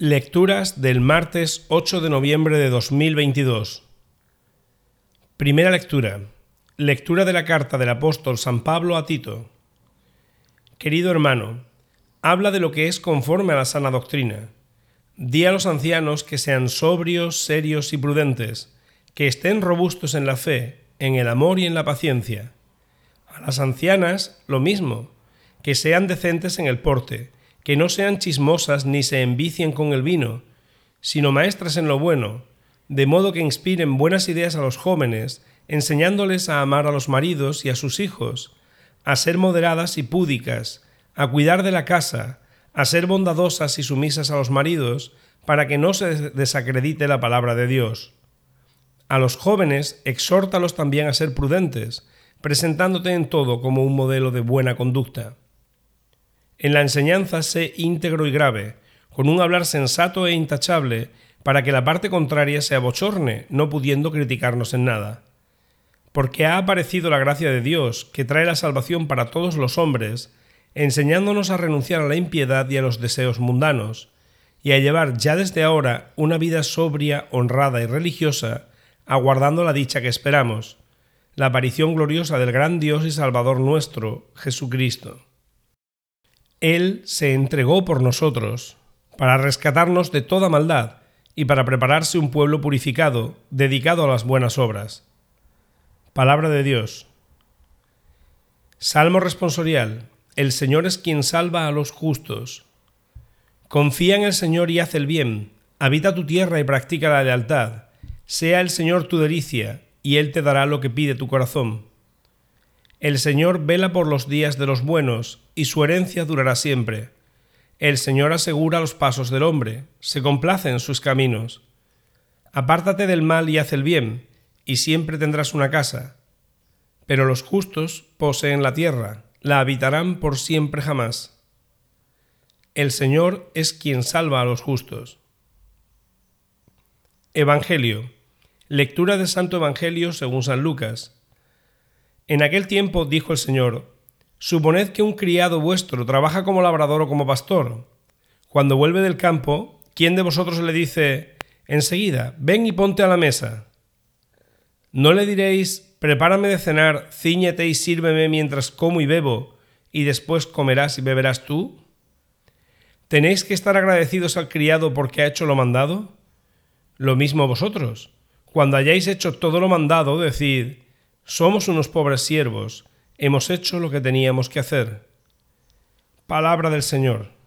Lecturas del martes 8 de noviembre de 2022. Primera lectura. Lectura de la carta del apóstol San Pablo a Tito. Querido hermano, habla de lo que es conforme a la sana doctrina. Di a los ancianos que sean sobrios, serios y prudentes, que estén robustos en la fe, en el amor y en la paciencia. A las ancianas, lo mismo, que sean decentes en el porte, que no sean chismosas ni se envicien con el vino, sino maestras en lo bueno, de modo que inspiren buenas ideas a los jóvenes, enseñándoles a amar a los maridos y a sus hijos, a ser moderadas y púdicas, a cuidar de la casa, a ser bondadosas y sumisas a los maridos, para que no se desacredite la palabra de Dios. A los jóvenes exhórtalos también a ser prudentes, presentándote en todo como un modelo de buena conducta. En la enseñanza sé íntegro y grave, con un hablar sensato e intachable, para que la parte contraria se abochorne, no pudiendo criticarnos en nada. Porque ha aparecido la gracia de Dios, que trae la salvación para todos los hombres, enseñándonos a renunciar a la impiedad y a los deseos mundanos, y a llevar ya desde ahora una vida sobria, honrada y religiosa, aguardando la dicha que esperamos, la aparición gloriosa del gran Dios y Salvador nuestro, Jesucristo. Él se entregó por nosotros, para rescatarnos de toda maldad y para prepararse un pueblo purificado, dedicado a las buenas obras. Palabra de Dios. Salmo responsorial. El Señor es quien salva a los justos. Confía en el Señor y haz el bien. Habita tu tierra y practica la lealtad. Sea el Señor tu delicia, y Él te dará lo que pide tu corazón. El Señor vela por los días de los buenos, y su herencia durará siempre. El Señor asegura los pasos del hombre, se complace en sus caminos. Apártate del mal y haz el bien, y siempre tendrás una casa. Pero los justos poseen la tierra, la habitarán por siempre jamás. El Señor es quien salva a los justos. Evangelio. Lectura del Santo Evangelio según San Lucas en aquel tiempo dijo el Señor, Suponed que un criado vuestro trabaja como labrador o como pastor. Cuando vuelve del campo, ¿quién de vosotros le dice, enseguida, ven y ponte a la mesa? ¿No le diréis, prepárame de cenar, ciñete y sírveme mientras como y bebo, y después comerás y beberás tú? ¿Tenéis que estar agradecidos al criado porque ha hecho lo mandado? Lo mismo vosotros. Cuando hayáis hecho todo lo mandado, decid, somos unos pobres siervos, hemos hecho lo que teníamos que hacer. Palabra del Señor.